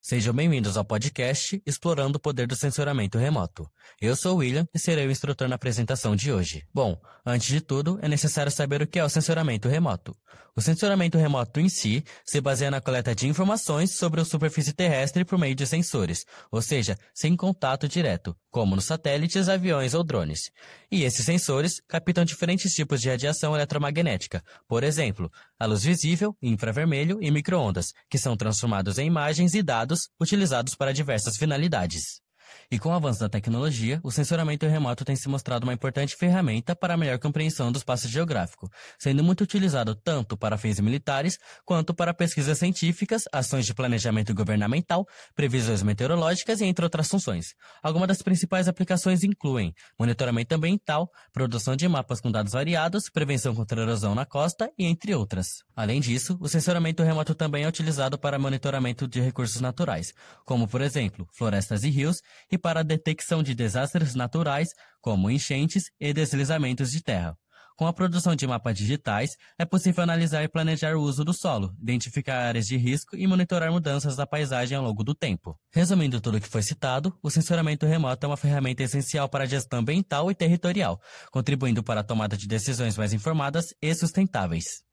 Sejam bem-vindos ao podcast Explorando o Poder do Censuramento Remoto. Eu sou o William e serei o instrutor na apresentação de hoje. Bom, antes de tudo, é necessário saber o que é o censuramento remoto. O censuramento remoto em si se baseia na coleta de informações sobre a superfície terrestre por meio de sensores, ou seja, sem contato direto, como nos satélites, aviões ou drones. E esses sensores captam diferentes tipos de radiação eletromagnética, por exemplo, a luz visível, infravermelho e microondas, que são transformados em imagens e dados utilizados para diversas finalidades. E com o avanço da tecnologia, o sensoramento remoto tem se mostrado uma importante ferramenta para a melhor compreensão do espaço geográfico, sendo muito utilizado tanto para fins militares quanto para pesquisas científicas, ações de planejamento governamental, previsões meteorológicas e entre outras funções. Algumas das principais aplicações incluem monitoramento ambiental, produção de mapas com dados variados, prevenção contra erosão na costa e entre outras. Além disso, o sensoramento remoto também é utilizado para monitoramento de recursos naturais, como por exemplo, florestas e rios, e para a detecção de desastres naturais, como enchentes e deslizamentos de terra. Com a produção de mapas digitais, é possível analisar e planejar o uso do solo, identificar áreas de risco e monitorar mudanças da paisagem ao longo do tempo. Resumindo tudo o que foi citado, o sensoramento remoto é uma ferramenta essencial para a gestão ambiental e territorial, contribuindo para a tomada de decisões mais informadas e sustentáveis.